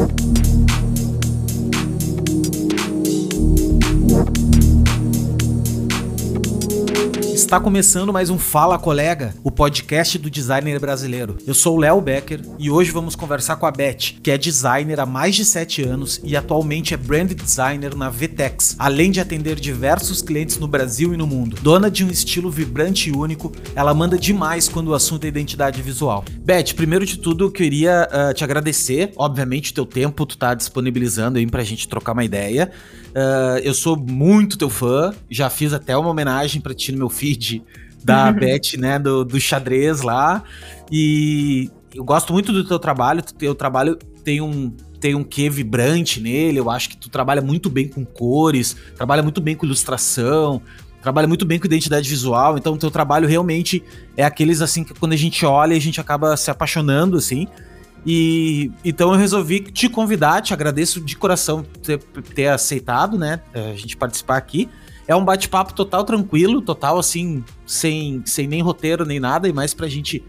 Thank you. Está começando mais um Fala Colega, o podcast do designer brasileiro. Eu sou o Léo Becker e hoje vamos conversar com a Beth, que é designer há mais de 7 anos e atualmente é brand designer na Vtex, além de atender diversos clientes no Brasil e no mundo. Dona de um estilo vibrante e único, ela manda demais quando o assunto é identidade visual. Beth, primeiro de tudo, eu queria uh, te agradecer, obviamente, o teu tempo, tu tá disponibilizando aí pra gente trocar uma ideia. Uh, eu sou muito teu fã, já fiz até uma homenagem para ti no meu feed da Beth, né, do, do xadrez lá. E eu gosto muito do teu trabalho, teu trabalho tem um tem um quê vibrante nele, eu acho que tu trabalha muito bem com cores, trabalha muito bem com ilustração, trabalha muito bem com identidade visual, então o teu trabalho realmente é aqueles assim que quando a gente olha a gente acaba se apaixonando assim. E então eu resolvi te convidar, te agradeço de coração ter, ter aceitado, né? A gente participar aqui. É um bate-papo total tranquilo, total assim, sem, sem nem roteiro nem nada, e mais pra gente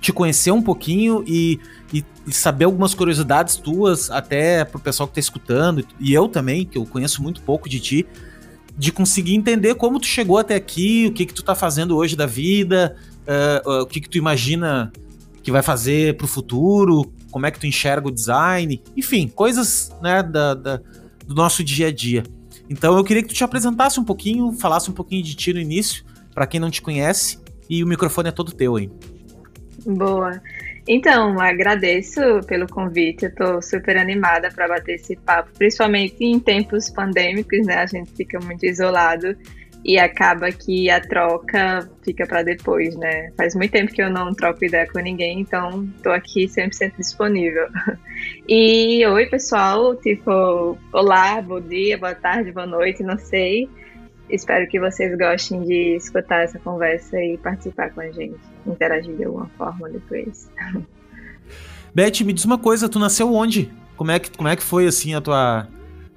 te conhecer um pouquinho e, e, e, saber algumas curiosidades tuas, até pro pessoal que tá escutando, e eu também, que eu conheço muito pouco de ti, de conseguir entender como tu chegou até aqui, o que que tu tá fazendo hoje da vida, uh, uh, o que que tu imagina que vai fazer para o futuro, como é que tu enxerga o design, enfim, coisas né, da, da, do nosso dia a dia. Então eu queria que tu te apresentasse um pouquinho, falasse um pouquinho de ti no início, para quem não te conhece, e o microfone é todo teu aí. Boa. Então, agradeço pelo convite, eu estou super animada para bater esse papo, principalmente em tempos pandêmicos, né? A gente fica muito isolado e acaba que a troca fica para depois, né? Faz muito tempo que eu não troco ideia com ninguém, então tô aqui 100% disponível. E oi, pessoal, tipo, olá, bom dia, boa tarde, boa noite, não sei. Espero que vocês gostem de escutar essa conversa e participar com a gente, interagir de alguma forma depois. Beth, me diz uma coisa, tu nasceu onde? Como é que, como é que foi assim a tua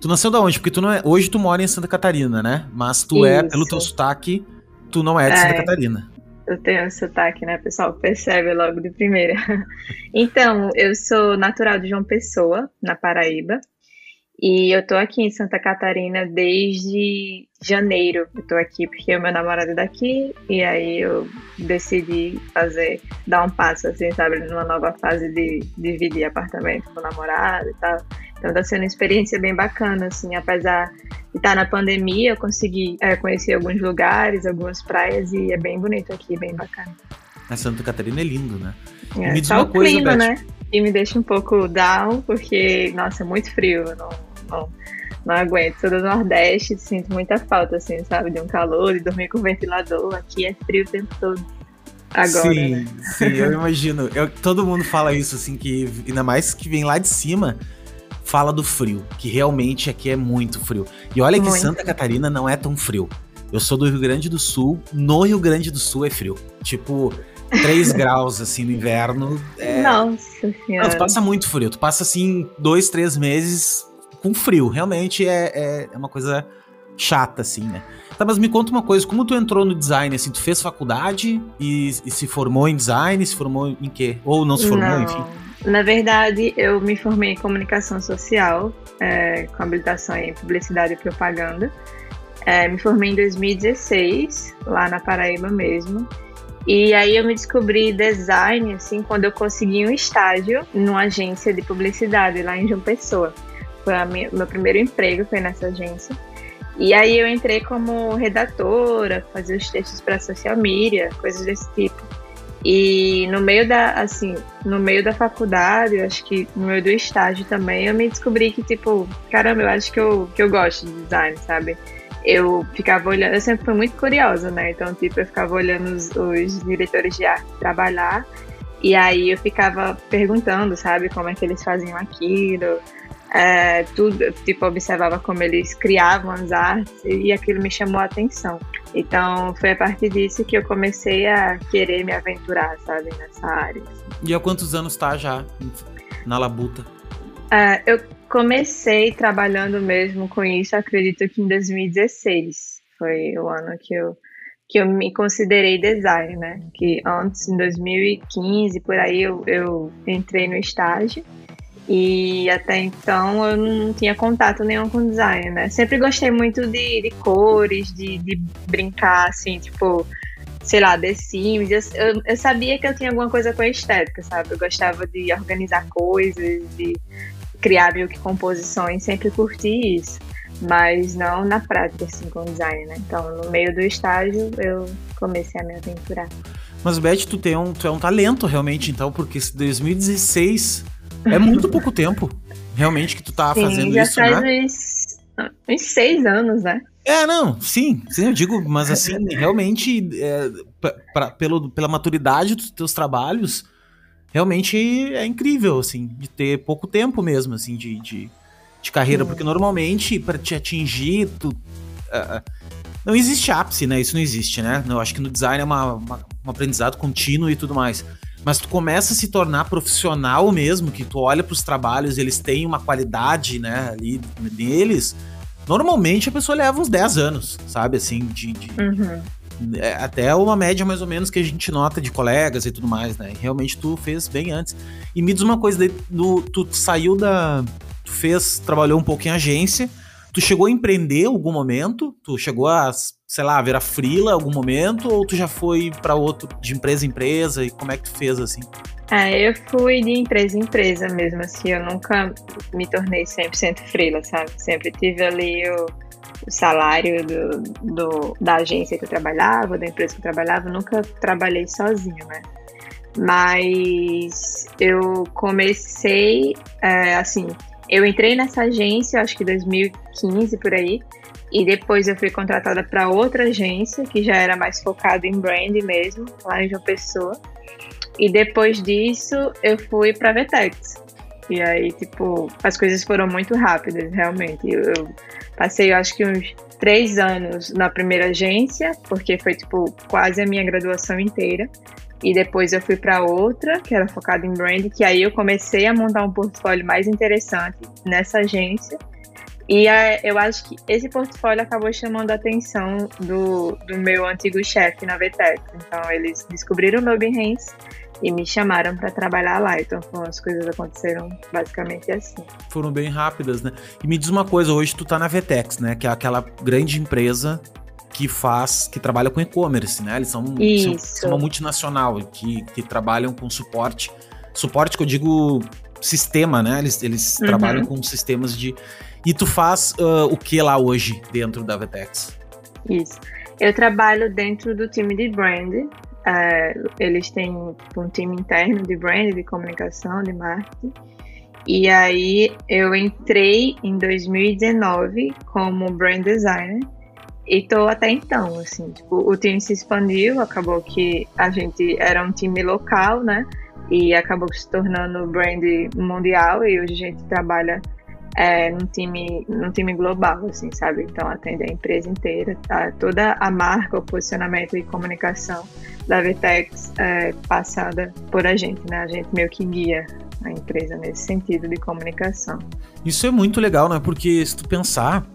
Tu nasceu da onde? Porque tu não é. Hoje tu mora em Santa Catarina, né? Mas tu Isso. é, pelo teu sotaque, tu não é de é, Santa Catarina. Eu tenho sotaque, né? Pessoal percebe logo de primeira. então, eu sou natural de João Pessoa, na Paraíba. E eu tô aqui em Santa Catarina desde janeiro. Eu tô aqui porque o meu namorado é daqui e aí eu decidi fazer, dar um passo assim, sabe, numa nova fase de dividir apartamento com o namorado e tal. Então tá sendo uma experiência bem bacana, assim, apesar de estar tá na pandemia, eu consegui é, conhecer alguns lugares, algumas praias e é bem bonito aqui, bem bacana. A Santa Catarina é lindo, né? É, me diz só uma o coisa, clima, Beth. né? E me deixa um pouco down, porque, nossa, é muito frio, eu não, não, não aguento. Sou do Nordeste, sinto muita falta, assim, sabe? De um calor, de dormir com ventilador. Aqui é frio o tempo todo. Agora, sim, né? sim, eu imagino. Eu, todo mundo fala isso, assim, que ainda mais que vem lá de cima fala do frio, que realmente aqui é muito frio. E olha que muito. Santa Catarina não é tão frio. Eu sou do Rio Grande do Sul, no Rio Grande do Sul é frio. Tipo, 3 graus assim no inverno. É... Nossa senhora. Não, tu passa muito frio. Tu passa assim dois, três meses com frio. Realmente é, é, é uma coisa chata, assim, né? Tá, mas me conta uma coisa, como tu entrou no design, assim, tu fez faculdade e, e se formou em design, se formou em quê? Ou não se formou, não. enfim? Na verdade, eu me formei em comunicação social, é, com habilitação em publicidade e propaganda. É, me formei em 2016, lá na Paraíba mesmo. E aí eu me descobri design, assim, quando eu consegui um estágio numa agência de publicidade lá em João Pessoa. Foi o meu primeiro emprego, foi nessa agência. E aí eu entrei como redatora, fazia os textos para social media, coisas desse tipo. E no meio da, assim, no meio da faculdade, eu acho que no meio do estágio também, eu me descobri que, tipo, caramba, eu acho que eu, que eu gosto de design, sabe? Eu ficava olhando, eu sempre fui muito curiosa, né? Então, tipo, eu ficava olhando os, os diretores de arte trabalhar, e aí eu ficava perguntando, sabe, como é que eles faziam aquilo, é, tudo, tipo, observava como eles criavam as artes e aquilo me chamou a atenção. Então, foi a partir disso que eu comecei a querer me aventurar, sabe, nessa área. Assim. E há quantos anos tá já na labuta? É, eu comecei trabalhando mesmo com isso, acredito que em 2016. Foi o ano que eu que eu me considerei design, né? Que antes, em 2015, por aí, eu, eu entrei no estágio E até então eu não tinha contato nenhum com design, né? Sempre gostei muito de, de cores, de, de brincar, assim, tipo, sei lá, The Sims. Eu, eu, sabia que eu tinha alguma coisa com a estética, sabe? Eu gostava de organizar coisas, de criar meio que composições, sempre curti isso. Mas não na prática, assim, com design, né? Então, no meio do estágio, eu comecei a me aventurar. Mas, Beth, tu, tem um, tu é um talento realmente, então, porque 2016 é muito pouco tempo, realmente, que tu tá sim, fazendo já isso, faz né? Uns, uns seis anos, né? É, não, sim, sim, eu digo, mas assim, realmente, é, pra, pelo, pela maturidade dos teus trabalhos, realmente é incrível, assim, de ter pouco tempo mesmo, assim, de, de, de carreira, porque normalmente, para te atingir, tu, uh, não existe ápice, né? Isso não existe, né? Eu acho que no design é uma, uma, um aprendizado contínuo e tudo mais. Mas tu começa a se tornar profissional mesmo, que tu olha para os trabalhos, eles têm uma qualidade, né, ali neles Normalmente a pessoa leva uns 10 anos, sabe? Assim, de. de uhum. é, até uma média mais ou menos que a gente nota de colegas e tudo mais, né? Realmente tu fez bem antes. E me diz uma coisa, do, tu saiu da. Tu fez, trabalhou um pouco em agência. Tu chegou a empreender algum momento? Tu chegou a, sei lá, virar frila algum momento? Ou tu já foi para outro, de empresa em empresa? E como é que tu fez assim? É, eu fui de empresa em empresa mesmo, assim, eu nunca me tornei 100% freela, sabe? Sempre tive ali o, o salário do, do, da agência que eu trabalhava, da empresa que eu trabalhava, nunca trabalhei sozinho, né? Mas eu comecei, é, assim, eu entrei nessa agência, acho que 2015 por aí, e depois eu fui contratada para outra agência que já era mais focada em brand mesmo, lá em João Pessoa. E depois disso, eu fui pra Vetex. E aí, tipo, as coisas foram muito rápidas, realmente. Eu, eu passei, eu acho que uns três anos na primeira agência, porque foi, tipo, quase a minha graduação inteira. E depois eu fui para outra, que era focada em brand, que aí eu comecei a montar um portfólio mais interessante nessa agência. E a, eu acho que esse portfólio acabou chamando a atenção do, do meu antigo chefe na Vetex. Então, eles descobriram o meu Behance e me chamaram para trabalhar lá. Então as coisas aconteceram basicamente assim. Foram bem rápidas, né? E me diz uma coisa, hoje tu tá na Vetex, né? Que é aquela grande empresa que faz, que trabalha com e-commerce, né? Eles são, são, são, uma multinacional que, que trabalham com suporte. Suporte que eu digo sistema, né? Eles, eles uhum. trabalham com sistemas de. E tu faz uh, o que lá hoje dentro da Vetex? Isso. Eu trabalho dentro do time de brand, é, eles têm um time interno de brand, de comunicação, de marketing. E aí eu entrei em 2019 como brand designer e tô até então, assim, tipo, o time se expandiu, acabou que a gente era um time local, né? E acabou se tornando brand mundial e hoje a gente trabalha é, num, time, num time global, assim, sabe? Então atende a empresa inteira, tá? toda a marca, o posicionamento e comunicação da Vitex é, passada por a gente, né? A gente meio que guia a empresa nesse sentido de comunicação. Isso é muito legal, né? Porque se tu pensar,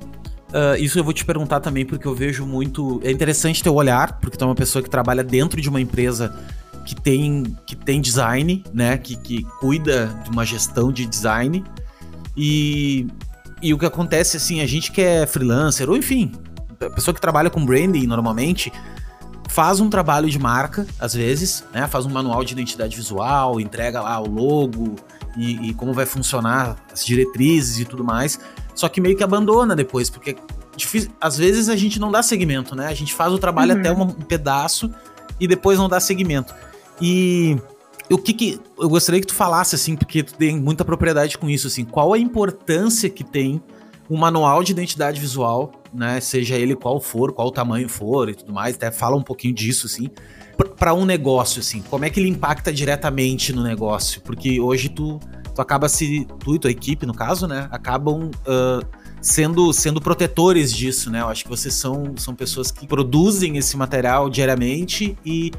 uh, isso eu vou te perguntar também, porque eu vejo muito. É interessante teu olhar, porque tu é uma pessoa que trabalha dentro de uma empresa que tem, que tem design, né? Que, que cuida de uma gestão de design. E, e o que acontece, assim, a gente que é freelancer, ou enfim, a pessoa que trabalha com branding normalmente, faz um trabalho de marca, às vezes, né? Faz um manual de identidade visual, entrega lá o logo e, e, como vai funcionar as diretrizes e tudo mais. Só que meio que abandona depois, porque difícil, às vezes a gente não dá segmento, né? A gente faz o trabalho uhum. até um pedaço e depois não dá segmento. E o que que eu gostaria que tu falasse assim, porque tu tem muita propriedade com isso assim, qual a importância que tem um manual de identidade visual, né? Seja ele qual for, qual tamanho for e tudo mais, até fala um pouquinho disso, assim, para um negócio, assim, como é que ele impacta diretamente no negócio? Porque hoje tu, tu acaba se, tu e tua equipe, no caso, né, acabam uh, sendo, sendo protetores disso, né? Eu acho que vocês são, são pessoas que produzem esse material diariamente e,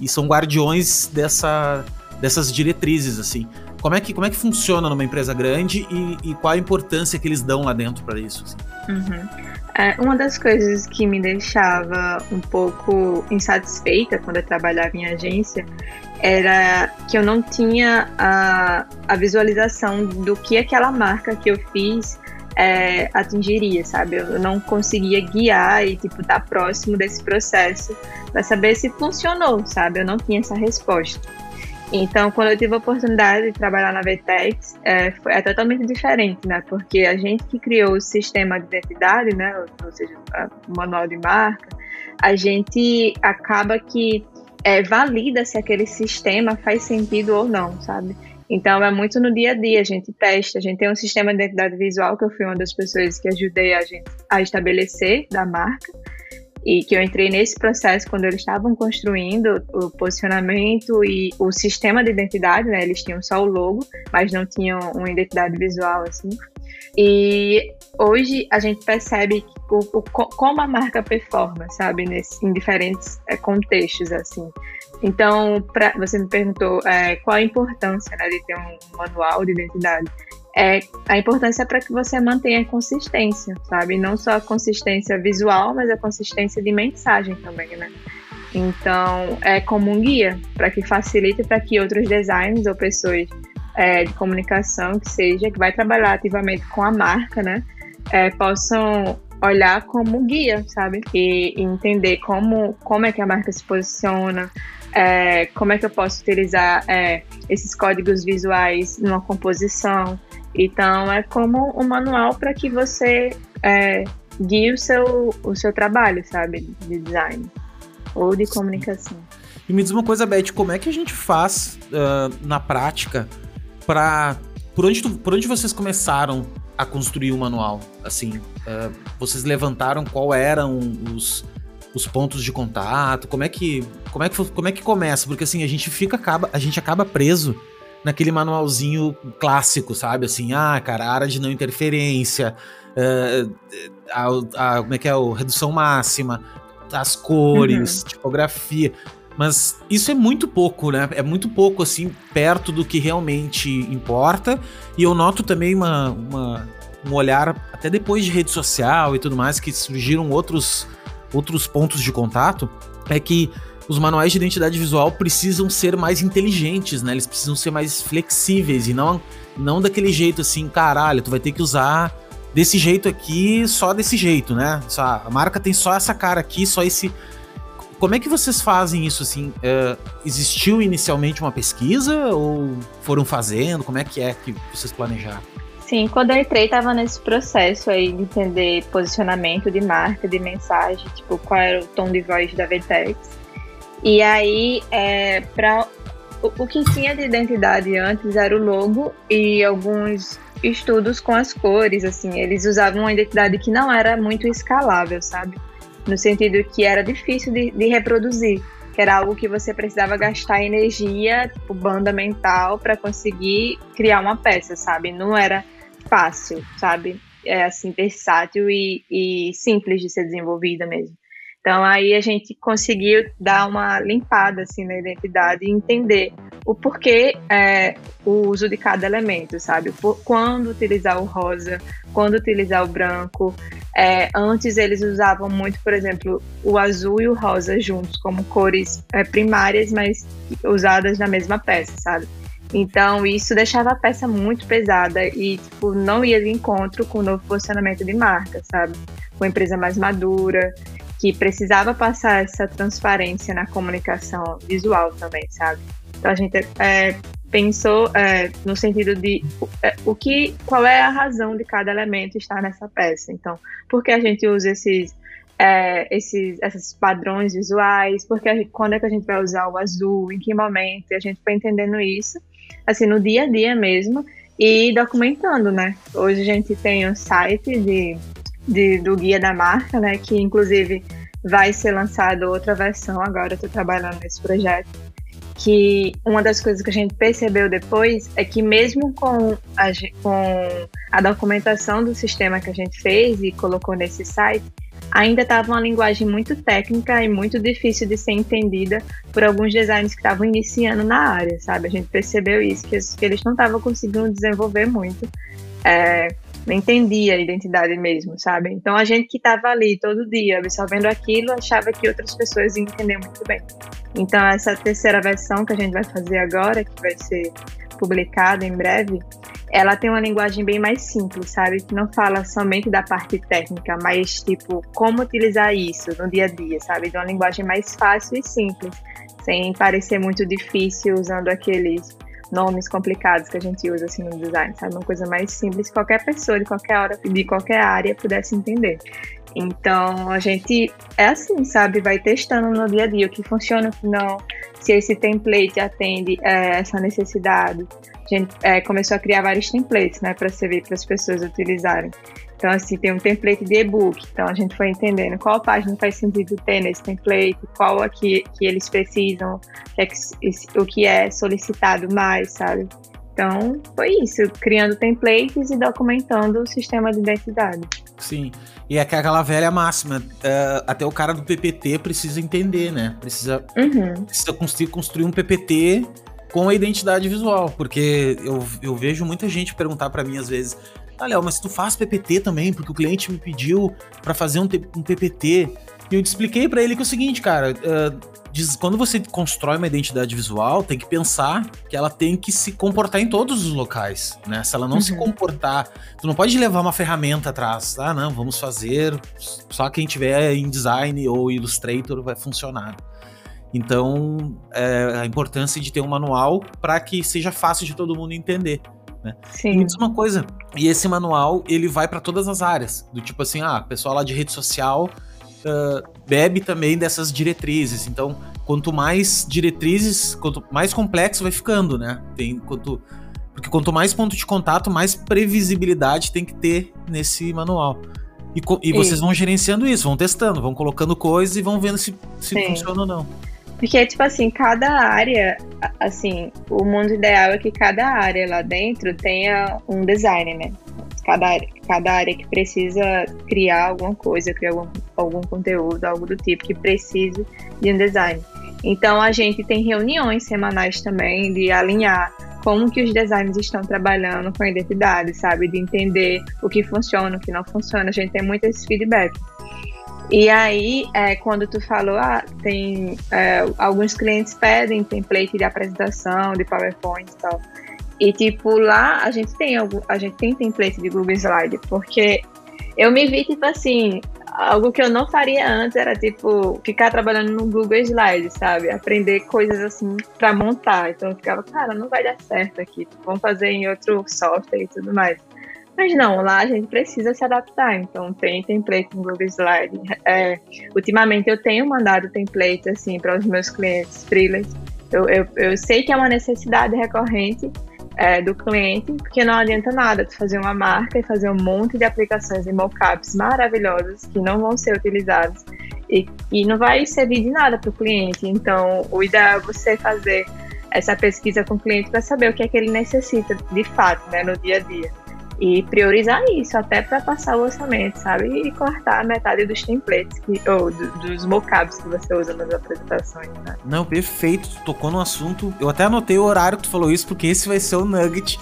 e são guardiões dessa, dessas diretrizes, assim. Como é que, como é que funciona numa empresa grande e, e qual a importância que eles dão lá dentro para isso? Assim? Uhum. É, uma das coisas que me deixava um pouco insatisfeita quando eu trabalhava em agência era que eu não tinha a, a visualização do que aquela marca que eu fiz é, atingiria, sabe? Eu não conseguia guiar e, tipo, estar tá próximo desse processo para saber se funcionou, sabe? Eu não tinha essa resposta. Então, quando eu tive a oportunidade de trabalhar na Vetex, é, foi, é totalmente diferente, né? Porque a gente que criou o sistema de identidade, né? Ou seja, o manual de marca, a gente acaba que é, valida se aquele sistema faz sentido ou não, sabe? Então é muito no dia a dia, a gente testa, a gente tem um sistema de identidade visual que eu fui uma das pessoas que ajudei a gente a estabelecer da marca e que eu entrei nesse processo quando eles estavam construindo o posicionamento e o sistema de identidade, né? Eles tinham só o logo, mas não tinham uma identidade visual assim. E hoje a gente percebe o, o, como a marca performa, sabe, Nesse, em diferentes é, contextos, assim. Então, pra, você me perguntou é, qual a importância né, de ter um manual de identidade. É, a importância é para que você mantenha a consistência, sabe? Não só a consistência visual, mas a consistência de mensagem também, né? Então, é como um guia para que facilite para que outros designers ou pessoas é, de comunicação que seja, que vai trabalhar ativamente com a marca, né? É, possam olhar como guia, sabe? E, e, entender como, como é que a marca se posiciona, é, como é que eu posso utilizar é, esses códigos visuais numa composição. Então, é como um manual para que você é, guie o seu, o seu trabalho, sabe? De design ou de comunicação. E me diz uma coisa, Beth, como é que a gente faz uh, na prática para por onde, por onde vocês começaram a construir o manual? Assim, uh, vocês levantaram qual eram os, os pontos de contato? Como é que como é que como é que começa? Porque assim a gente fica acaba a gente acaba preso naquele manualzinho clássico, sabe? Assim, ah, cara, área de não interferência, uh, a, a, como é que é o redução máxima, as cores, uhum. tipografia. Mas isso é muito pouco, né? É muito pouco, assim, perto do que realmente importa. E eu noto também uma, uma um olhar, até depois de rede social e tudo mais, que surgiram outros, outros pontos de contato, é que os manuais de identidade visual precisam ser mais inteligentes, né? Eles precisam ser mais flexíveis e não, não daquele jeito assim, caralho, tu vai ter que usar desse jeito aqui, só desse jeito, né? Só, a marca tem só essa cara aqui, só esse como é que vocês fazem isso assim? Uh, existiu inicialmente uma pesquisa ou foram fazendo? Como é que é que vocês planejaram? Sim, quando eu entrei, estava nesse processo aí de entender posicionamento de marca, de mensagem, tipo, qual era o tom de voz da Vetex. E aí, é, para o que tinha de identidade antes era o logo e alguns estudos com as cores, assim, eles usavam uma identidade que não era muito escalável, sabe? No sentido que era difícil de, de reproduzir, que era algo que você precisava gastar energia, tipo banda mental, para conseguir criar uma peça, sabe? Não era fácil, sabe? É assim, versátil e, e simples de ser desenvolvida mesmo. Então aí a gente conseguiu dar uma limpada assim na identidade e entender o porquê é, o uso de cada elemento, sabe? Por, quando utilizar o rosa, quando utilizar o branco. É, antes eles usavam muito, por exemplo, o azul e o rosa juntos como cores é, primárias, mas usadas na mesma peça, sabe? Então isso deixava a peça muito pesada e tipo, não ia de encontro com o novo posicionamento de marca, sabe? Com a empresa mais madura, que precisava passar essa transparência na comunicação visual também, sabe? Então a gente é, pensou é, no sentido de é, o que, qual é a razão de cada elemento estar nessa peça. Então, por que a gente usa esses é, esses, esses padrões visuais, porque quando é que a gente vai usar o azul, em que momento, e a gente foi entendendo isso, assim, no dia a dia mesmo, e documentando, né? Hoje a gente tem um site de de, do guia da marca, né? Que inclusive vai ser lançado outra versão agora. Estou trabalhando nesse projeto. Que uma das coisas que a gente percebeu depois é que mesmo com a, com a documentação do sistema que a gente fez e colocou nesse site, ainda estava uma linguagem muito técnica e muito difícil de ser entendida por alguns designers que estavam iniciando na área, sabe? A gente percebeu isso, que eles não estavam conseguindo desenvolver muito. É, não entendia a identidade mesmo, sabe? Então a gente que estava ali todo dia absorvendo aquilo achava que outras pessoas iam entender muito bem. Então essa terceira versão que a gente vai fazer agora, que vai ser publicada em breve, ela tem uma linguagem bem mais simples, sabe? Que não fala somente da parte técnica, mas tipo como utilizar isso no dia a dia, sabe? De uma linguagem mais fácil e simples, sem parecer muito difícil usando aqueles nomes complicados que a gente usa assim no design, sabe? Uma coisa mais simples que qualquer pessoa de qualquer hora, de qualquer área pudesse entender. Então a gente é assim, sabe? Vai testando no dia a dia o que funciona, o que não, se esse template atende é, essa necessidade. A gente é, começou a criar vários templates, né, para servir para as pessoas utilizarem. Então, assim, tem um template de e-book. Então, a gente foi entendendo qual página faz sentido ter nesse template, qual aqui que eles precisam, é o que é solicitado mais, sabe? Então, foi isso, criando templates e documentando o sistema de identidade. Sim, e é aquela velha máxima, uh, até o cara do PPT precisa entender, né? Precisa, uhum. precisa construir, construir um PPT com a identidade visual, porque eu, eu vejo muita gente perguntar para mim às vezes, ah, Léo, mas tu faz PPT também, porque o cliente me pediu para fazer um, um, PPT. E eu expliquei para ele que é o seguinte, cara, uh, diz, quando você constrói uma identidade visual, tem que pensar que ela tem que se comportar em todos os locais, né? Se ela não uhum. se comportar, tu não pode levar uma ferramenta atrás, ah, não, vamos fazer, só quem tiver em design ou Illustrator vai funcionar. Então, é, a importância de ter um manual para que seja fácil de todo mundo entender. Né? Sim. E me diz uma coisa, e esse manual ele vai para todas as áreas, do tipo assim, ah, pessoal lá de rede social uh, bebe também dessas diretrizes. Então, quanto mais diretrizes, quanto mais complexo vai ficando, né? Tem quanto porque quanto mais ponto de contato, mais previsibilidade tem que ter nesse manual. E, e vocês vão gerenciando isso, vão testando, vão colocando coisas e vão vendo se, se funciona ou não. Porque, tipo assim, cada área, assim, o mundo ideal é que cada área lá dentro tenha um design, né? Cada, cada área que precisa criar alguma coisa, criar algum, algum conteúdo, algo do tipo, que precise de um design. Então, a gente tem reuniões semanais também de alinhar como que os designers estão trabalhando com a identidade, sabe? De entender o que funciona, o que não funciona. A gente tem muito esse feedback. E aí, é, quando tu falou, ah, tem é, alguns clientes pedem template de apresentação, de PowerPoint e tal. E tipo, lá a gente tem a gente tem template de Google Slide, porque eu me vi, tipo assim, algo que eu não faria antes era, tipo, ficar trabalhando no Google Slide, sabe? Aprender coisas assim para montar. Então eu ficava, cara, não vai dar certo aqui, vamos fazer em outro software e tudo mais. Mas não, lá a gente precisa se adaptar. Então tem template no Google Slide. É, ultimamente eu tenho mandado template assim para os meus clientes freelance. Eu, eu, eu sei que é uma necessidade recorrente é, do cliente, porque não adianta nada tu fazer uma marca e fazer um monte de aplicações e mockups maravilhosas que não vão ser utilizadas e, e não vai servir de nada para o cliente. Então, o ideal é você fazer essa pesquisa com o cliente para saber o que é que ele necessita de fato, né, no dia a dia e priorizar isso até para passar o orçamento, sabe? E cortar metade dos templates que, ou do, dos mockups que você usa nas apresentações, né? Não, perfeito. Tu tocou no assunto. Eu até anotei o horário que tu falou isso, porque esse vai ser o nugget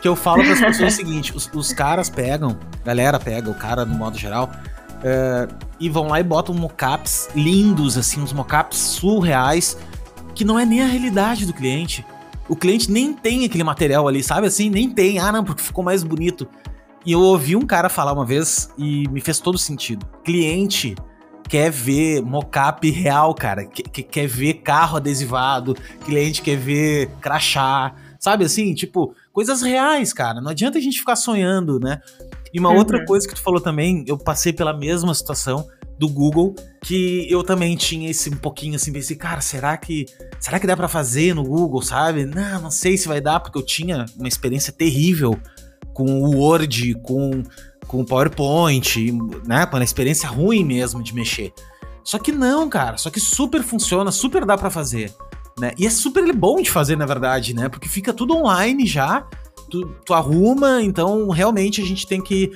que eu falo para as pessoas o seguinte: os, os, caras pegam, galera pega, o cara no modo geral, uh, e vão lá e botam mockups lindos, assim, uns mockups surreais, que não é nem a realidade do cliente o cliente nem tem aquele material ali, sabe assim? Nem tem. Ah, não, porque ficou mais bonito. E eu ouvi um cara falar uma vez e me fez todo sentido. Cliente quer ver mocap real, cara. Quer, quer ver carro adesivado. Cliente quer ver crachá. Sabe assim? Tipo, coisas reais, cara. Não adianta a gente ficar sonhando, né? E uma uhum. outra coisa que tu falou também, eu passei pela mesma situação do Google, que eu também tinha esse um pouquinho assim, pensei, cara, será que será que dá para fazer no Google, sabe? Não, não sei se vai dar, porque eu tinha uma experiência terrível com o Word, com com o PowerPoint, né, com uma experiência ruim mesmo de mexer. Só que não, cara, só que super funciona, super dá para fazer, né? E é super bom de fazer, na verdade, né? Porque fica tudo online já, tu, tu arruma, então realmente a gente tem que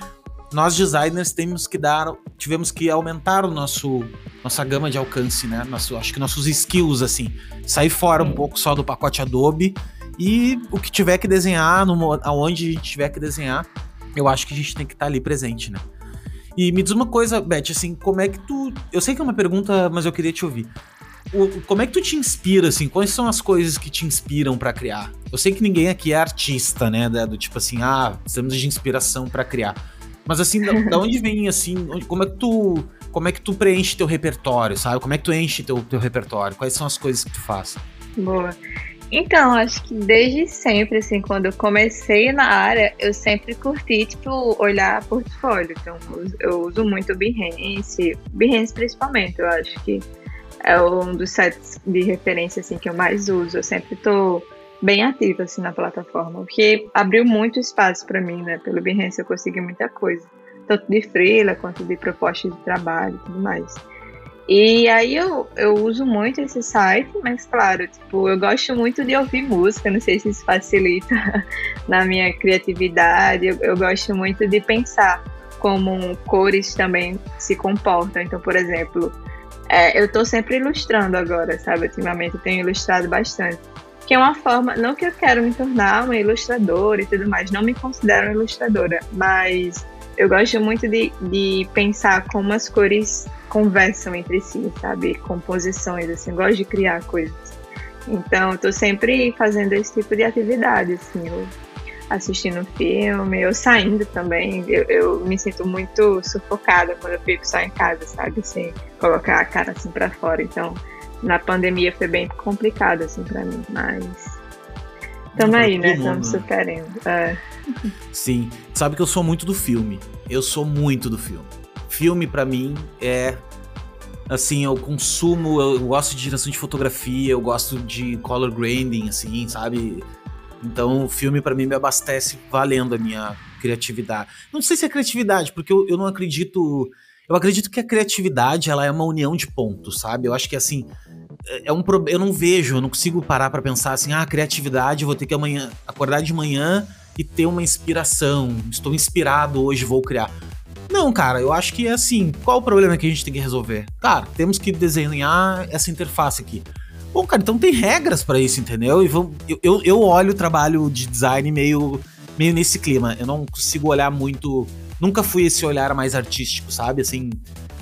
nós designers temos que dar, tivemos que aumentar o nosso nossa gama de alcance, né? Nosso, acho que nossos skills assim, sair fora um pouco só do pacote Adobe e o que tiver que desenhar, no, aonde a gente tiver que desenhar, eu acho que a gente tem que estar tá ali presente, né? E me diz uma coisa, Beth, assim, como é que tu. Eu sei que é uma pergunta, mas eu queria te ouvir. O, como é que tu te inspira, assim? Quais são as coisas que te inspiram para criar? Eu sei que ninguém aqui é artista, né? Do tipo assim, ah, precisamos de inspiração para criar. Mas assim, da, da, onde vem, assim, como é que tu. Como é que tu preenche teu repertório, sabe? Como é que tu enche teu, teu repertório? Quais são as coisas que tu faz? Boa. Então, acho que desde sempre, assim, quando eu comecei na área, eu sempre curti, tipo, olhar portfólio. Então, eu uso muito o Behance, Behance principalmente, eu acho que é um dos sites de referência, assim, que eu mais uso. Eu sempre tô bem ativa, assim, na plataforma, porque abriu muito espaço para mim, né? Pelo Behance eu consegui muita coisa, tanto de freela quanto de propostas de trabalho e tudo mais. E aí eu, eu uso muito esse site, mas claro, tipo, eu gosto muito de ouvir música, não sei se isso facilita na minha criatividade. Eu, eu gosto muito de pensar como cores também se comportam. Então, por exemplo, é, eu estou sempre ilustrando agora, sabe? Ultimamente eu tenho ilustrado bastante. Que é uma forma, não que eu quero me tornar uma ilustradora e tudo mais, não me considero ilustradora, mas eu gosto muito de, de pensar como as cores conversam entre si, sabe? Composições, assim, eu gosto de criar coisas. Então, eu tô sempre fazendo esse tipo de atividade, assim, eu assistindo filme, eu saindo também. Eu, eu, me sinto muito sufocada quando eu fico só em casa, sabe? Assim, colocar a cara assim para fora. Então, na pandemia foi bem complicado, assim, para mim, mas. Tamo aí, né? Estamos né? superando. É. Sim. Sabe que eu sou muito do filme. Eu sou muito do filme filme para mim é assim, eu consumo, eu gosto de direção de fotografia, eu gosto de color grading, assim, sabe? Então, o filme para mim me abastece valendo a minha criatividade. Não sei se é criatividade, porque eu, eu não acredito. Eu acredito que a criatividade ela é uma união de pontos, sabe? Eu acho que assim é, um eu não vejo, eu não consigo parar para pensar assim, ah, criatividade, vou ter que amanhã acordar de manhã e ter uma inspiração. Estou inspirado hoje, vou criar. Não, cara, eu acho que é assim. Qual o problema que a gente tem que resolver? Cara, temos que desenhar essa interface aqui. Bom, cara, então tem regras para isso, entendeu? E vamos, eu, eu, eu olho o trabalho de design meio, meio nesse clima. Eu não consigo olhar muito. Nunca fui esse olhar mais artístico, sabe? Assim,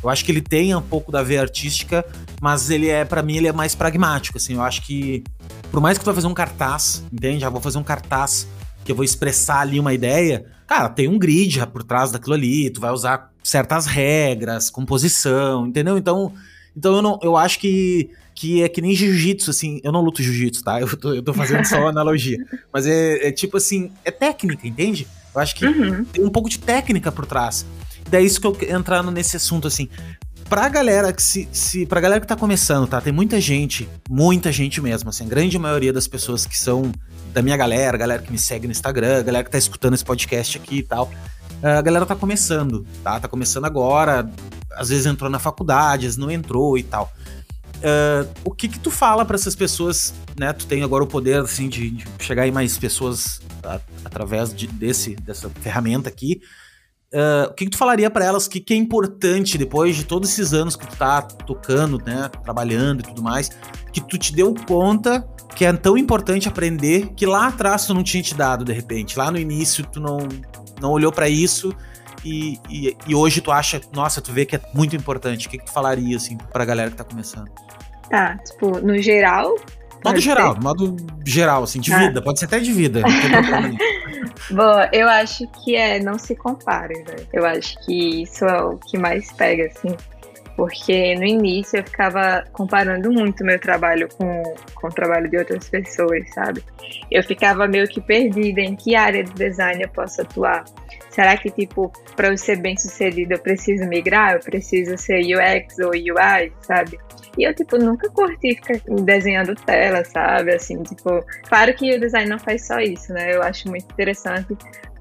eu acho que ele tem um pouco da veia artística, mas ele é, para mim, ele é mais pragmático, assim. Eu acho que, por mais que tu vai fazer um cartaz, entende? Já vou fazer um cartaz que eu vou expressar ali uma ideia, cara, tem um grid por trás daquilo ali, tu vai usar certas regras, composição, entendeu? Então, então eu, não, eu acho que, que é que nem jiu-jitsu, assim, eu não luto jiu-jitsu, tá? Eu tô, eu tô fazendo só analogia. Mas é, é, tipo assim, é técnica, entende? Eu acho que uhum. tem um pouco de técnica por trás. Daí isso que eu entrando nesse assunto, assim. Pra galera que se, se. Pra galera que tá começando, tá? Tem muita gente, muita gente mesmo, assim, a grande maioria das pessoas que são da minha galera, galera que me segue no Instagram, galera que tá escutando esse podcast aqui e tal. A galera tá começando, tá? Tá começando agora, às vezes entrou na faculdade, às vezes não entrou e tal. Uh, o que que tu fala para essas pessoas, né? Tu tem agora o poder, assim, de, de chegar em mais pessoas a, através de, desse, dessa ferramenta aqui. Uh, o que, que tu falaria para elas que, que é importante depois de todos esses anos que tu tá tocando, né? Trabalhando e tudo mais, que tu te deu conta que é tão importante aprender que lá atrás tu não tinha te dado de repente. Lá no início tu não, não olhou para isso e, e, e, hoje tu acha, nossa, tu vê que é muito importante. O que, que tu falaria, assim, pra galera que tá começando? Tá, tipo, no geral. Modo geral, modo geral, assim, de ah. vida, pode ser até de vida, Bom, eu acho que é não se compare, né? Eu acho que isso é o que mais pega, assim porque no início eu ficava comparando muito meu trabalho com, com o trabalho de outras pessoas, sabe? Eu ficava meio que perdida em que área de design eu posso atuar. Será que, tipo, para eu ser bem sucedida eu preciso migrar? Eu preciso ser UX ou UI, sabe? E eu, tipo, nunca curti ficar desenhando tela, sabe? Assim, tipo, claro que o design não faz só isso, né? Eu acho muito interessante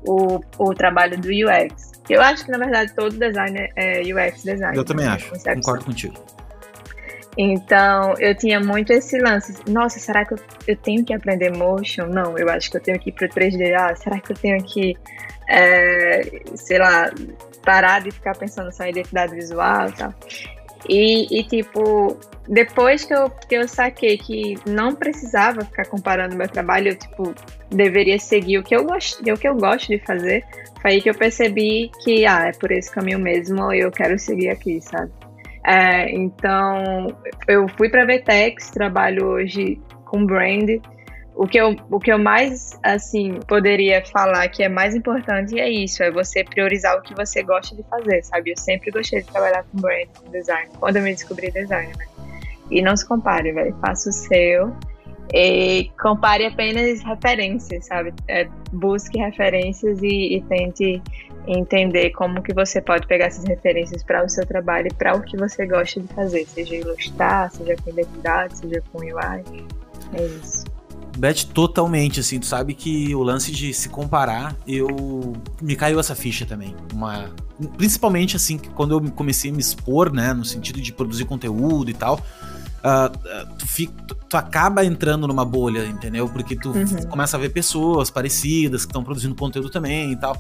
o, o trabalho do UX. Eu acho que, na verdade, todo design é UX design. Eu também né? acho, concordo contigo. Então, eu tinha muito esse lance. Nossa, será que eu, eu tenho que aprender motion? Não, eu acho que eu tenho que ir para 3D. Ah, será que eu tenho que, é, sei lá, parar de ficar pensando só em identidade visual e tal? E, e, tipo, depois que eu, que eu saquei que não precisava ficar comparando meu trabalho, eu, tipo, deveria seguir o que eu gosto, o que eu gosto de fazer, foi aí que eu percebi que, ah, é por esse caminho mesmo, eu quero seguir aqui, sabe? É, então, eu fui para Vetex, trabalho hoje com brand. O que, eu, o que eu mais, assim, poderia falar que é mais importante é isso, é você priorizar o que você gosta de fazer, sabe? Eu sempre gostei de trabalhar com brand, com design, quando eu me descobri design, né? E não se compare, velho, faça o seu e compare apenas referências, sabe? É, busque referências e, e tente entender como que você pode pegar essas referências para o seu trabalho e para o que você gosta de fazer, seja ilustrar, seja com identidade, seja com UI. É isso. Beth, totalmente, assim, tu sabe que o lance de se comparar, eu. Me caiu essa ficha também. Uma. Principalmente, assim, quando eu comecei a me expor, né, no sentido de produzir conteúdo e tal. Uh, tu, fica, tu, tu, acaba entrando numa bolha, entendeu? Porque tu uhum. começa a ver pessoas parecidas que estão produzindo conteúdo também e tal.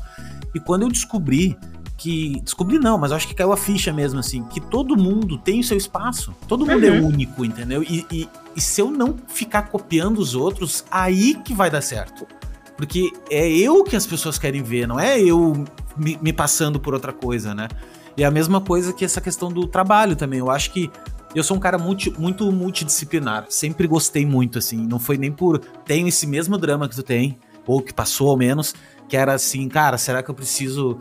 E quando eu descobri que. Descobri não, mas acho que caiu a ficha mesmo, assim, que todo mundo tem o seu espaço. Todo mundo é uhum. é único, entendeu? E, e, e se eu não ficar copiando os outros, aí que vai dar certo. Porque é eu que as pessoas querem ver, não é eu me, me, passando por outra coisa, né? E é a mesma coisa que essa questão do trabalho também. Eu acho que eu sou um cara multi, muito multidisciplinar. Sempre gostei muito, assim. Não foi nem por. Tenho esse mesmo drama que tu tem, ou que passou ao menos, que era assim, cara, será que eu preciso.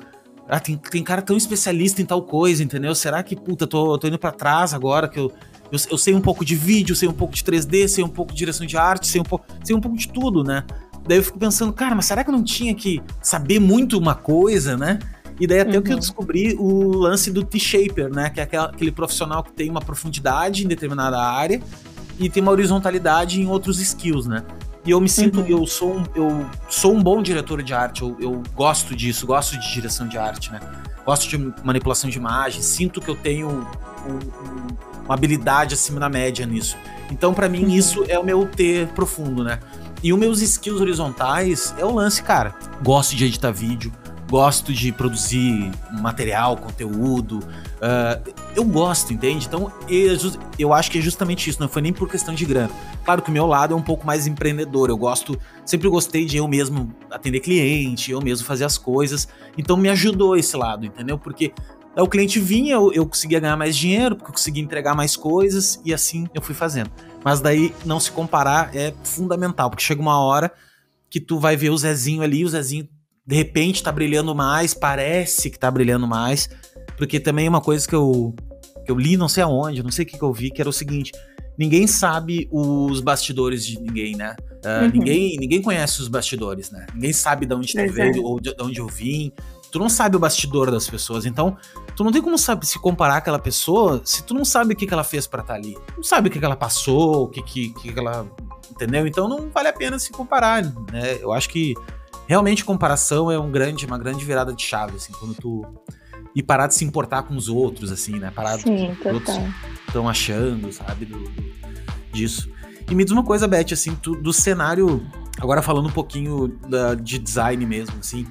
Ah, tem, tem cara tão especialista em tal coisa, entendeu? Será que, puta, tô, tô indo para trás agora que eu, eu, eu, sei um pouco de vídeo, sei um pouco de 3D, sei um pouco de direção de arte, sei um pouco, sei um pouco de tudo, né? Daí eu fico pensando, cara, mas será que eu não tinha que saber muito uma coisa, né? E daí até uhum. que eu uhum. descobri o lance do T-Shaper, né? Que é aquele profissional que tem uma profundidade em determinada área e tem uma horizontalidade em outros skills, né? E eu me sinto, uhum. eu sou um, eu sou um bom diretor de arte, eu, eu gosto disso, gosto de direção de arte, né? Gosto de manipulação de imagem, sinto que eu tenho um, um, uma habilidade acima da média nisso. Então, para mim, uhum. isso é o meu ter profundo, né? E os meus skills horizontais é o lance, cara. Gosto de editar vídeo, gosto de produzir material, conteúdo. Uh, eu gosto, entende? Então, eu, eu acho que é justamente isso, não foi nem por questão de grana. Claro que o meu lado é um pouco mais empreendedor, eu gosto, sempre gostei de eu mesmo atender cliente, eu mesmo fazer as coisas, então me ajudou esse lado, entendeu? Porque o cliente vinha, eu, eu conseguia ganhar mais dinheiro, porque eu conseguia entregar mais coisas, e assim eu fui fazendo. Mas daí, não se comparar é fundamental, porque chega uma hora que tu vai ver o Zezinho ali, o Zezinho de repente tá brilhando mais, parece que tá brilhando mais, porque também é uma coisa que eu, que eu li não sei aonde, não sei o que, que eu vi, que era o seguinte: ninguém sabe os bastidores de ninguém, né? Uh, uhum. ninguém, ninguém conhece os bastidores, né? Ninguém sabe de onde tu veio ou de, de onde eu vim. Tu não sabe o bastidor das pessoas, então tu não tem como saber se comparar aquela pessoa se tu não sabe o que, que ela fez para estar tá ali. Não sabe o que, que ela passou, o que, que, que ela. Entendeu? Então não vale a pena se comparar, né? Eu acho que realmente comparação é um grande, uma grande virada de chave, assim, quando tu e parar de se importar com os outros, assim, né? Parar Sim, do que os outros estão achando, sabe, do, do, disso. E me diz uma coisa, Beth, assim, tu, do cenário, agora falando um pouquinho da, de design mesmo, assim,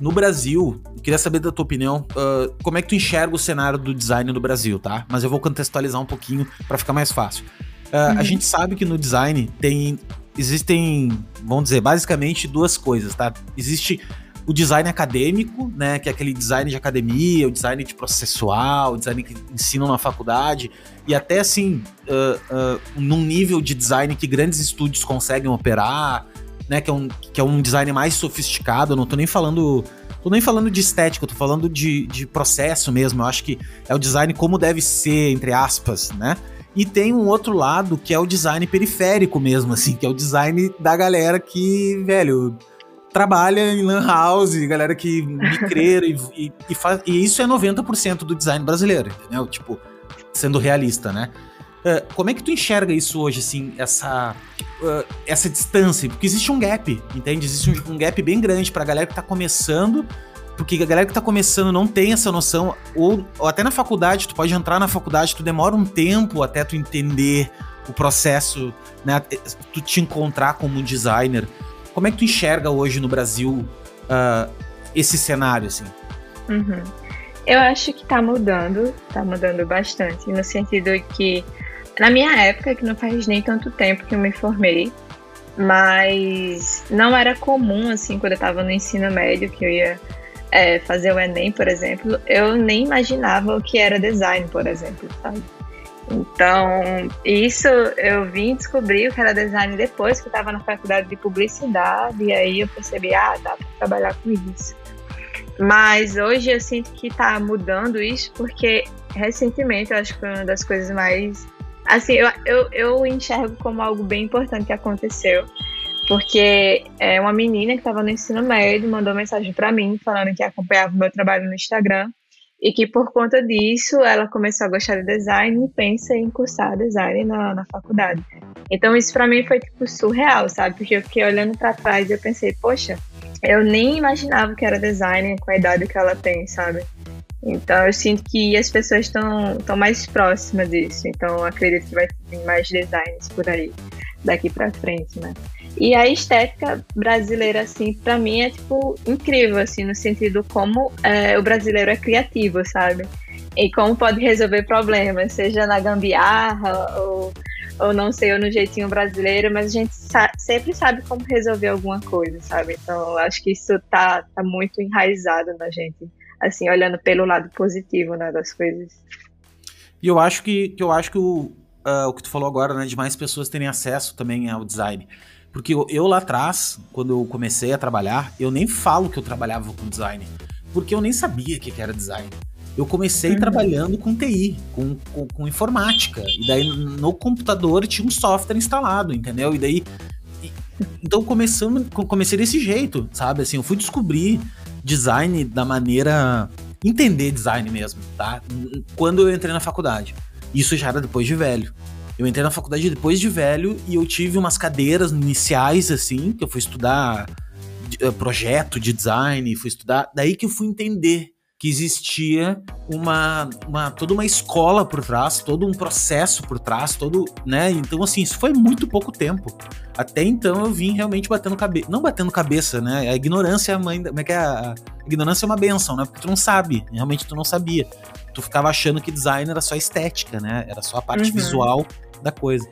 no Brasil, eu queria saber da tua opinião, uh, como é que tu enxerga o cenário do design no Brasil, tá? Mas eu vou contextualizar um pouquinho para ficar mais fácil. Uh, uhum. A gente sabe que no design tem existem, vamos dizer, basicamente duas coisas, tá? Existe o design acadêmico, né, que é aquele design de academia, o design de processual, o design que ensinam na faculdade, e até assim, uh, uh, num nível de design que grandes estúdios conseguem operar, né, que é um, que é um design mais sofisticado, não tô nem falando tô nem falando de estética, tô falando de, de processo mesmo, eu acho que é o design como deve ser, entre aspas, né, e tem um outro lado que é o design periférico mesmo, assim, que é o design da galera que, velho, trabalha em lan house, galera que micreira e, e, e, faz, e isso é 90% do design brasileiro, entendeu? Tipo, sendo realista, né? Uh, como é que tu enxerga isso hoje, assim, essa, uh, essa distância? Porque existe um gap, entende? Existe um, um gap bem grande pra galera que tá começando porque a galera que tá começando não tem essa noção, ou, ou, até na faculdade, tu pode entrar na faculdade, tu demora um tempo até tu entender o processo, né? Tu te encontrar como um designer. Como é que tu enxerga hoje no Brasil uh, esse cenário, assim? Uhum. Eu acho que tá mudando, tá mudando bastante, no sentido que na minha época, que não faz nem tanto tempo que eu me formei, mas não era comum, assim, quando eu estava no ensino médio, que eu ia é, fazer o Enem, por exemplo, eu nem imaginava o que era design, por exemplo, sabe? Então, isso eu vim descobrir o que era design depois que eu estava na faculdade de publicidade, e aí eu percebi, ah, dá para trabalhar com isso. Mas hoje eu sinto que está mudando isso, porque recentemente eu acho que foi uma das coisas mais assim, eu, eu, eu enxergo como algo bem importante que aconteceu. Porque é uma menina que estava no ensino médio mandou mensagem para mim falando que acompanhava o meu trabalho no Instagram e que por conta disso ela começou a gostar de design e pensa em cursar design na, na faculdade. Então isso para mim foi tipo surreal, sabe? Porque eu fiquei olhando para trás e eu pensei, poxa, eu nem imaginava que era design com a idade que ela tem, sabe? Então eu sinto que as pessoas estão mais próximas disso. Então acredito que vai ter mais designs por aí daqui para frente, né? E a estética brasileira, assim, para mim é tipo incrível, assim, no sentido como é, o brasileiro é criativo, sabe? E como pode resolver problemas, seja na gambiarra ou, ou não sei, ou no jeitinho brasileiro, mas a gente sa sempre sabe como resolver alguma coisa, sabe? Então acho que isso tá, tá muito enraizado na gente assim, olhando pelo lado positivo, né, das coisas. E eu acho que, que eu acho que o, uh, o que tu falou agora, né, de mais pessoas terem acesso também ao design. Porque eu, eu, lá atrás, quando eu comecei a trabalhar, eu nem falo que eu trabalhava com design, porque eu nem sabia o que era design. Eu comecei uhum. trabalhando com TI, com, com, com, informática, e daí no computador tinha um software instalado, entendeu? E daí. E, então começando, comecei desse jeito, sabe? Assim, eu fui descobrir design da maneira. entender design mesmo, tá? Quando eu entrei na faculdade. Isso já era depois de velho. Eu entrei na faculdade depois de velho e eu tive umas cadeiras iniciais, assim, que eu fui estudar uh, projeto de design, fui estudar. Daí que eu fui entender que existia uma, uma toda uma escola por trás, todo um processo por trás, todo, né? Então assim, isso foi muito pouco tempo. Até então eu vim realmente batendo cabeça, não batendo cabeça, né? A ignorância é mãe, como é que é? A ignorância é uma benção, né? Porque tu não sabe, realmente tu não sabia. Tu ficava achando que design era só estética, né? Era só a parte uhum. visual da coisa.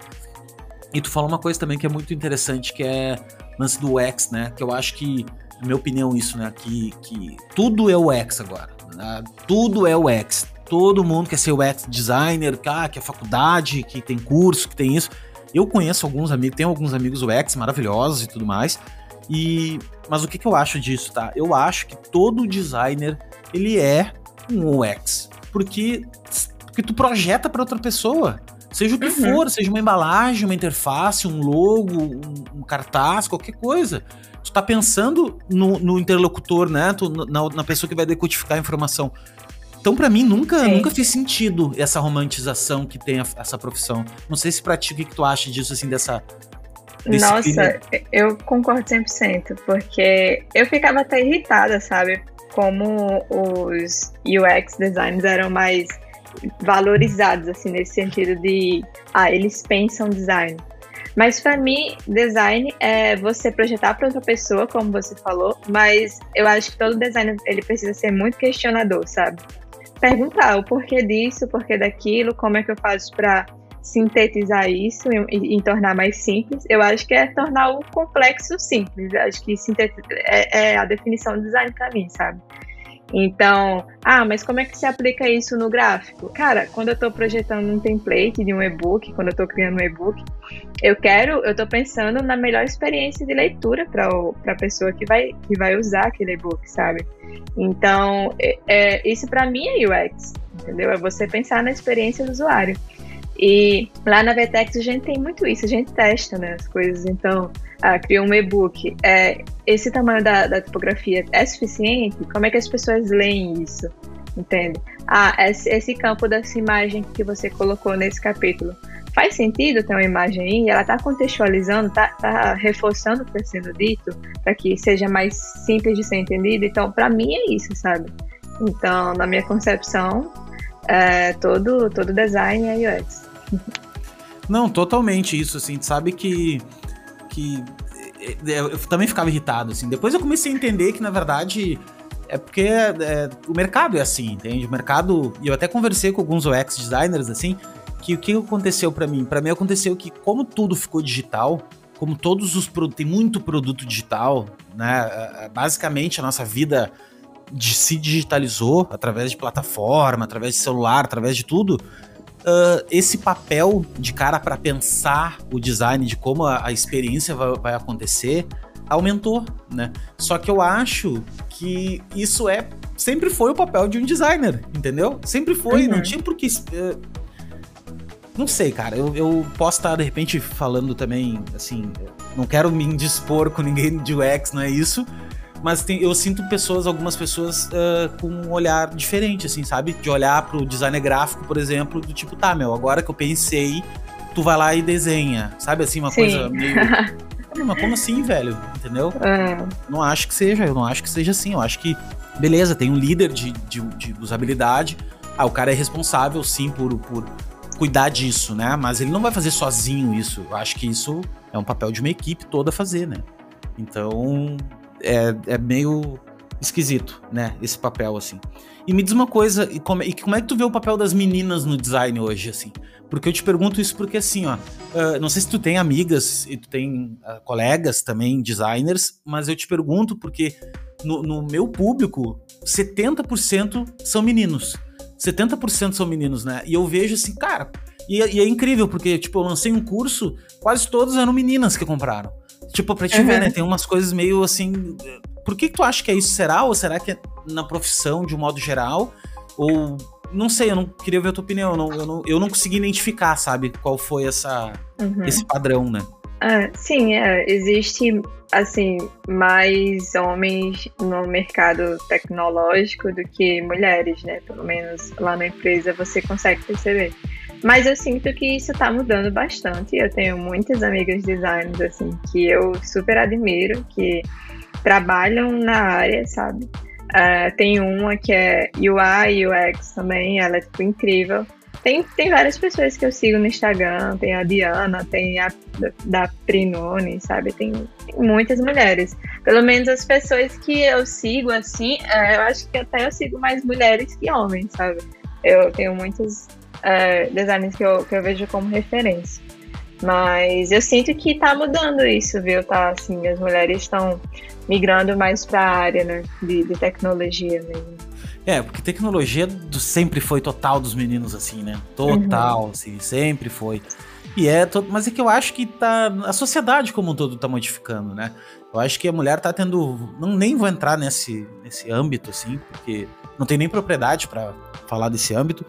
E tu falou uma coisa também que é muito interessante, que é o lance do UX, né? Que eu acho que, na minha opinião, isso, né? Que, que tudo é UX agora. Né? Tudo é UX. Todo mundo quer ser UX designer, ah, que é faculdade, que tem curso, que tem isso. Eu conheço alguns amigos, tenho alguns amigos UX maravilhosos e tudo mais. E mas o que, que eu acho disso, tá? Eu acho que todo designer ele é um UX, porque porque tu projeta para outra pessoa. Seja o que uhum. for, seja uma embalagem, uma interface, um logo, um, um cartaz, qualquer coisa. Tu tá pensando no, no interlocutor, né? Tu, na, na, pessoa que vai decodificar a informação. Então, para mim, nunca, nunca fez sentido essa romantização que tem a, essa profissão. Não sei se pra ti, o que, que tu acha disso, assim, dessa. Nossa, eu concordo 100%, porque eu ficava até irritada, sabe? Como os UX designers eram mais valorizados, assim, nesse sentido de, ah, eles pensam design. Mas para mim, design é você projetar para outra pessoa, como você falou, mas eu acho que todo design ele precisa ser muito questionador, sabe? Perguntar o porquê disso, o porquê daquilo, como é que eu faço para sintetizar isso e, e, tornar mais simples. Eu acho que é tornar o complexo simples. Eu acho que é, é a definição de design para mim, sabe? Então, ah, mas como é que se aplica isso no gráfico? Cara, quando eu estou projetando um template de um e-book, quando eu estou criando um e-book, eu quero, eu estou pensando na melhor experiência de leitura para a pessoa que vai, que vai usar aquele e-book, sabe? Então, é, é isso para mim é UX, entendeu? É você pensar na experiência do usuário. E lá na Vetex a gente tem muito isso, a gente testa né, as coisas. Então, ah, criou um e-book. É, esse tamanho da, da, tipografia é suficiente? Como é que as pessoas leem isso? Entende? Ah, esse, esse campo dessa imagem que você colocou nesse capítulo. Faz sentido ter uma imagem aí? Ela está contextualizando, está tá reforçando o que está sendo dito para que seja mais simples de ser entendido. Então, para mim é isso, sabe? Então, na minha concepção, é, todo, todo design é UX. Não, totalmente isso, assim, sabe que que é, é, eu também ficava irritado, assim. Depois eu comecei a entender que, na verdade, é porque é, o mercado é assim, entende? O mercado. E eu até conversei com alguns UX designers assim, que o que aconteceu para mim? Para mim aconteceu que, como tudo ficou digital, como todos os produtos. Tem muito produto digital, né? É, basicamente a nossa vida de, se digitalizou através de plataforma, através de celular, através de tudo. Uh, esse papel de cara para pensar o design de como a, a experiência vai, vai, acontecer aumentou, né? Só que eu acho que isso é sempre foi o papel de um designer, entendeu? Sempre foi, uhum. não tinha por que uh, não sei, cara. Eu, eu posso estar, de repente, falando também, assim. Não quero me indispor com ninguém de UX, não é isso. Mas tem, eu sinto pessoas, algumas pessoas, uh, com um olhar diferente, assim, sabe? De olhar pro designer gráfico, por exemplo, do tipo, tá, meu, agora que eu pensei, tu vai lá e desenha. Sabe assim, uma Sim. coisa meio. Mas como assim, velho? Entendeu? É. Não acho que seja, eu não acho que seja assim. Eu acho que, beleza, tem um líder de, de, de usabilidade. Ah, o cara é responsável, sim, por, por cuidar disso, né? Mas ele não vai fazer sozinho isso. Eu acho que isso é um papel de uma equipe toda fazer, né? Então, é, é meio esquisito, né? Esse papel, assim. E me diz uma coisa, e como, e como é que tu vê o papel das meninas no design hoje, assim? Porque eu te pergunto isso porque, assim, ó, uh, não sei se tu tem amigas e tu tem uh, colegas também, designers, mas eu te pergunto porque no, no meu público, 70% são meninos. 70% são meninos, né? E eu vejo assim, cara, e, e, é incrível, porque, tipo, eu lancei um curso, quase todos eram meninas que compraram. Tipo, pra te uhum. ver, né? Tem umas coisas meio assim. Por que, que tu acha que é isso? Será? Ou será que é na profissão, de um modo geral? Ou. Não sei, eu não queria ver a tua opinião. Eu não, eu não, eu não consegui identificar, sabe, qual foi essa, uhum. esse padrão, né? Ah, sim, é, existe assim mais homens no mercado tecnológico do que mulheres, né? Pelo menos lá na empresa você consegue perceber. Mas eu sinto que isso está mudando bastante. Eu tenho muitas amigas designers assim que eu super admiro, que trabalham na área, sabe? Uh, tem uma que é UI UX também, ela é tipo incrível. Tem, tem várias pessoas que eu sigo no Instagram, tem a Diana, tem a da Prinone, sabe? Tem, tem muitas mulheres. Pelo menos as pessoas que eu sigo, assim, é, eu acho que até eu sigo mais mulheres que homens, sabe? Eu tenho muitos é, designers que eu, que eu vejo como referência. Mas eu sinto que tá mudando isso, viu? Tá assim, as mulheres estão migrando mais para a área né, de, de tecnologia mesmo. É, porque tecnologia sempre foi total dos meninos, assim, né? Total, uhum. assim, sempre foi. E é todo, mas é que eu acho que tá a sociedade como um todo tá modificando, né? Eu acho que a mulher tá tendo, não nem vou entrar nesse nesse âmbito assim, porque não tem nem propriedade para falar desse âmbito,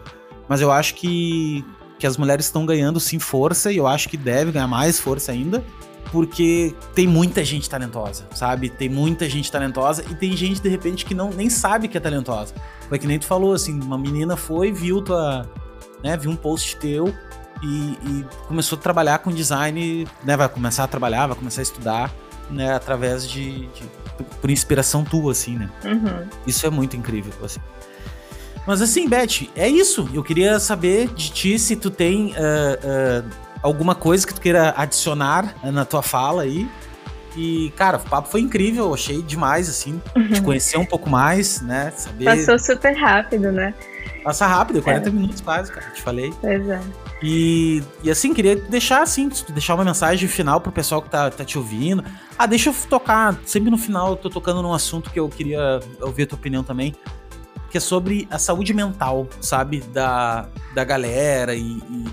mas eu acho que que as mulheres estão ganhando sim força e eu acho que deve ganhar mais força ainda porque tem muita gente talentosa, sabe? Tem muita gente talentosa e tem gente, de repente, que não nem sabe que é talentosa. Foi que nem tu falou, assim, uma menina foi, viu tua. Né, viu um post teu e, e começou a trabalhar com design, né? Vai começar a trabalhar, vai começar a estudar, né? Através de. de por inspiração tua, assim, né? Uhum. Isso é muito incrível, assim. Mas assim, Beth, é isso. Eu queria saber de ti se tu tem uh, uh, alguma coisa que tu queira adicionar eh, na tua fala aí. E, cara, o papo foi incrível, eu achei demais, assim, uhum. te conhecer um pouco mais, né? Saber... Passou super rápido, né? Passa rápido, 40 é. minutos quase, cara, te falei. Pois é. E, e assim, queria deixar assim, deixar uma mensagem final pro pessoal que tá, tá te ouvindo. Ah, deixa eu tocar, sempre no final eu tô tocando num assunto que eu queria ouvir a tua opinião também, que é sobre a saúde mental, sabe, da, da galera e, e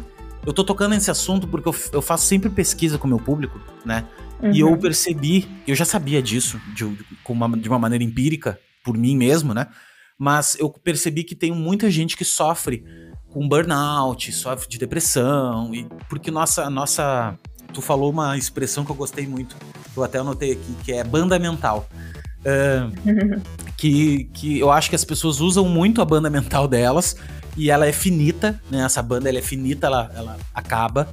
eu tô tocando nesse assunto porque eu, eu faço sempre pesquisa com o meu público, né? Uhum. E eu uhum. percebi, eu já sabia disso de, de, uma, de uma maneira empírica, por mim mesmo, né? Mas eu percebi que tem muita gente que sofre com burnout, sofre de depressão, e porque nossa, nossa. Tu falou uma expressão que eu gostei muito, eu até anotei aqui, que é banda mental. Uh, que, que eu acho que as pessoas usam muito a banda mental delas e ela é finita, né? Essa banda ela é finita, ela, ela acaba.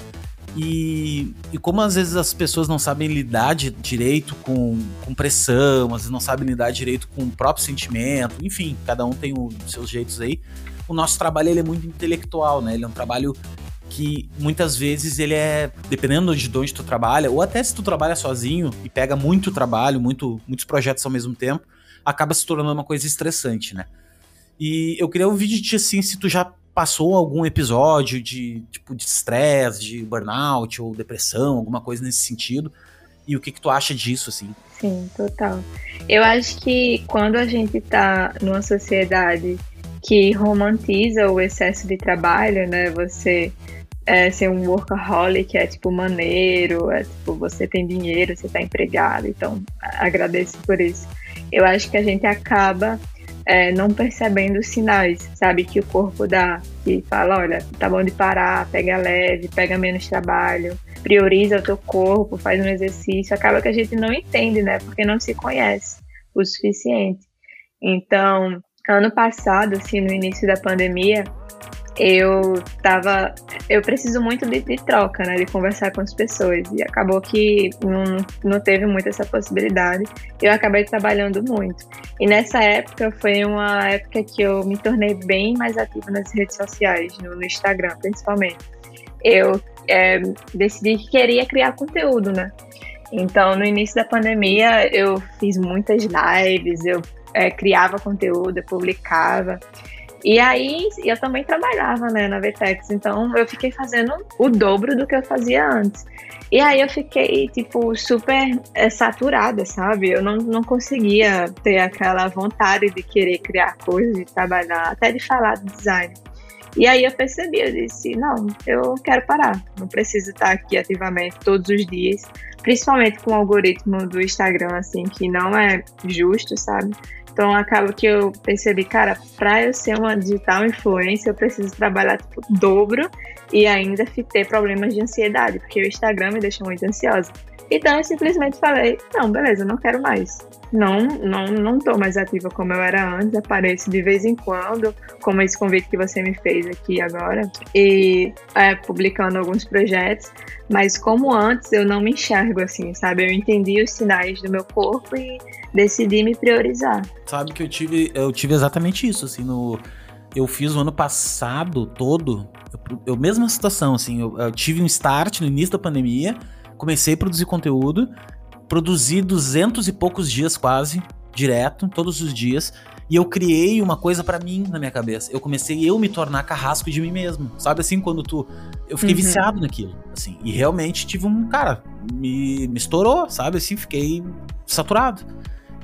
E, e como às vezes as pessoas não sabem lidar de, direito com, com pressão, às vezes não sabem lidar direito com o próprio sentimento, enfim, cada um tem os seus jeitos aí. O nosso trabalho ele é muito intelectual, né? Ele é um trabalho que muitas vezes ele é, dependendo de onde tu trabalha, ou até se tu trabalha sozinho e pega muito trabalho, muito, muitos projetos ao mesmo tempo, acaba se tornando uma coisa estressante, né? E eu queria ouvir de ti assim, se tu já passou algum episódio de tipo de estresse, de burnout ou depressão, alguma coisa nesse sentido. E o que, que tu acha disso, assim? Sim, total. Eu acho que quando a gente tá numa sociedade que romantiza o excesso de trabalho, né? Você é, ser um workaholic é tipo maneiro, é tipo você tem dinheiro, você tá empregado, então agradeço por isso. Eu acho que a gente acaba é, não percebendo os sinais, sabe? Que o corpo dá, que fala, olha, tá bom de parar, pega leve, pega menos trabalho, prioriza o teu corpo, faz um exercício. Acaba que a gente não entende, né? Porque não se conhece o suficiente. Então, ano passado, assim, no início da pandemia, eu tava. Eu preciso muito de, de, troca, né? De conversar com as pessoas. E acabou que não, não teve muito essa possibilidade. Eu acabei trabalhando muito. E nessa época foi uma época que eu me tornei bem mais ativa nas redes sociais, no, no Instagram, principalmente. Eu é, decidi que queria criar conteúdo, né? Então, no início da pandemia, eu fiz muitas lives, eu é, criava conteúdo, eu publicava. E aí eu também trabalhava né, na Vetex, então eu fiquei fazendo o dobro do que eu fazia antes. E aí eu fiquei, tipo, super é, saturada, sabe? Eu não, não conseguia ter aquela vontade de querer criar coisas, de trabalhar, até de falar de design. E aí eu percebi, eu disse, não, eu quero parar, não preciso estar aqui ativamente todos os dias, principalmente com o algoritmo do Instagram, assim, que não é justo, sabe? Então acaba que eu percebi, cara, para eu ser uma digital influencer, eu preciso trabalhar tipo dobro e ainda ter problemas de ansiedade, porque o Instagram me deixa muito ansiosa. Então eu simplesmente falei, não, beleza, não quero mais. Não, não, não tô mais ativa como eu era antes, apareço de vez em quando, como esse convite que você me fez aqui agora, e é, publicando alguns projetos, mas como antes eu não me enxergo assim, sabe? Eu entendi os sinais do meu corpo e decidi me priorizar. Sabe que eu tive, eu tive exatamente isso, assim, no eu fiz o ano passado todo, eu, eu mesma situação, assim, eu, eu tive um start no início da pandemia, comecei a produzir conteúdo, produzi duzentos e poucos dias quase, direto, todos os dias, e eu criei uma coisa para mim na minha cabeça. Eu comecei eu me tornar carrasco de mim mesmo. Sabe assim, quando tu. Eu fiquei uhum. viciado naquilo, assim. E realmente tive um. Cara, me, me estourou, sabe? Assim, fiquei saturado.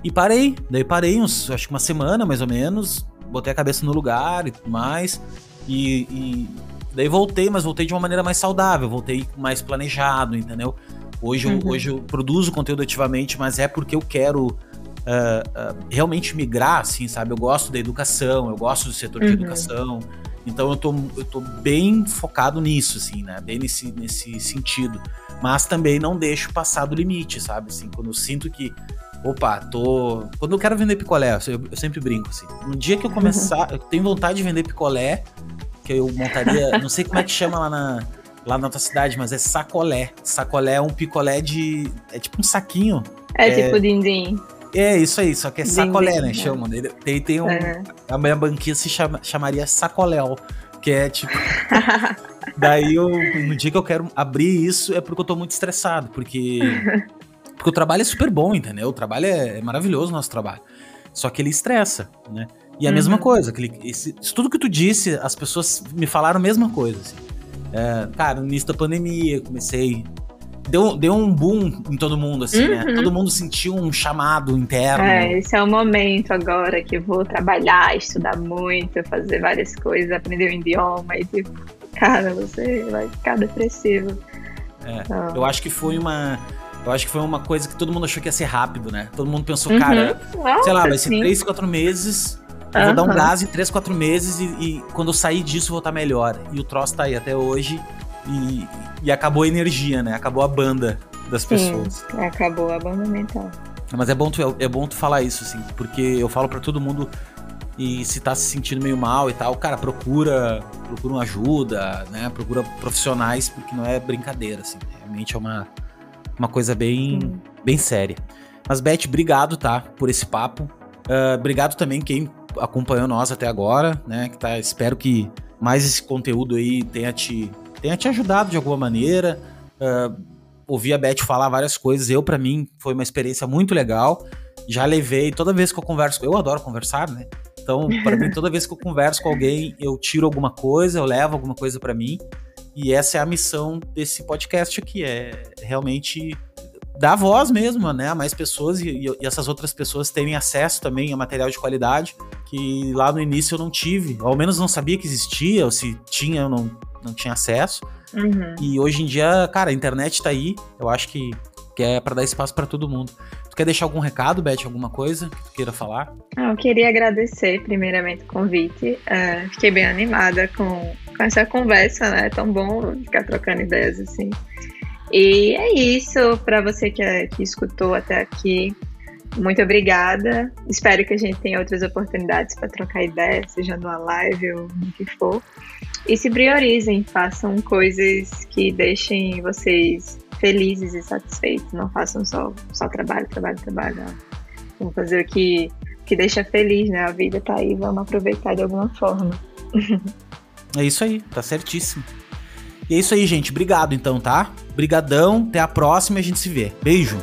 E parei. Daí parei uns, acho que uma semana mais ou menos. Botei a cabeça no lugar e tudo mais. E, e daí voltei, mas voltei de uma maneira mais saudável. Voltei mais planejado, entendeu? Hoje, uhum. eu, hoje eu produzo conteúdo ativamente, mas é porque eu quero uh, uh, realmente migrar, assim, sabe? Eu gosto da educação, eu gosto do setor uhum. de educação. Então eu tô, eu tô bem focado nisso, assim, né? Bem nesse, nesse sentido. Mas também não deixo passar do limite, sabe? Assim, quando eu sinto que opa, tô. Quando eu quero vender picolé, eu, eu sempre brinco assim. No dia que eu começar, eu tenho vontade de vender picolé, que eu montaria, não sei como é que chama lá na, lá na tua cidade, mas é sacolé. Sacolé é um picolé de. É tipo um saquinho. É, é tipo din-din. É, isso aí, só que é sacolé, né? É. Chamam. Tem, tem um. Uhum. A minha banquinha se chama, chamaria sacoléu, que é tipo. Daí eu, no dia que eu quero abrir isso é porque eu tô muito estressado, porque porque o trabalho é super bom, entendeu? O trabalho é, é maravilhoso, o nosso trabalho. Só que ele estressa, né? E a uhum. mesma coisa, aquele, esse, isso tudo que tu disse, as pessoas me falaram a mesma coisa. Assim. É, cara, no início da pandemia, comecei. Deu, deu um boom em todo mundo, assim, né? uhum. né? Todo mundo sentiu um chamado interno. É, esse é o momento agora que vou trabalhar, estudar muito, fazer várias coisas, aprender o um idioma e tipo, cara, você vai ficar depressivo. É, então... Eu acho que foi uma eu acho que foi uma coisa que todo mundo achou que ia ser rápido, né? Todo mundo pensou, uhum. cara, Nossa, sei lá, vai ser sim. 3, 4 meses. Eu uhum. vou dar um gás em 3, 4 meses e, e, quando eu sair disso eu vou estar melhor. E o troço tá aí até hoje. E, e acabou a energia, né? Acabou a banda das sim, pessoas. Acabou a banda mental. Mas é bom tu, é bom tu falar isso, assim, porque eu falo para todo mundo e se tá se sentindo meio mal e tal, cara, procura, procura uma ajuda, né? Procura profissionais, porque não é brincadeira, assim. Realmente é uma, uma coisa bem, bem séria. Mas, Beth, obrigado, tá? Por esse papo. Uh, obrigado também quem acompanhou nós até agora, né? Que tá, espero que mais esse conteúdo aí tenha te, tenha te ajudado de alguma maneira. Uh, ouvir a Beth falar várias coisas, eu, para mim, foi uma experiência muito legal. Já levei, toda vez que eu converso, eu adoro conversar, né? Então, para mim, toda vez que eu converso com alguém, eu tiro alguma coisa, eu levo alguma coisa para mim. E essa é a missão desse podcast aqui, é realmente dar voz mesmo, né, a mais pessoas e, e, essas outras pessoas terem acesso também a material de qualidade que lá no início eu não tive, ou ao menos não sabia que existia, ou se tinha eu não, não tinha acesso. Uhum. E hoje em dia, cara, a internet tá aí, eu acho que, que é para dar espaço para todo mundo. Tu quer deixar algum recado, Beth, alguma coisa que tu queira falar? Eu queria agradecer primeiramente o convite, uh, fiquei bem animada com, com essa conversa, né, é tão bom ficar trocando ideias assim. E é isso, para você que, que escutou até aqui, muito obrigada. Espero que a gente tenha outras oportunidades para trocar ideias, seja numa live ou no que for. E se priorizem, façam coisas que deixem vocês felizes e satisfeitos. Não façam só, só trabalho, trabalho, trabalho. Vamos fazer o que, que deixa feliz, né? A vida tá aí, vamos aproveitar de alguma forma. É isso aí, tá certíssimo. E é isso aí, gente. Obrigado então, tá? Brigadão, até a próxima e a gente se vê. Beijo.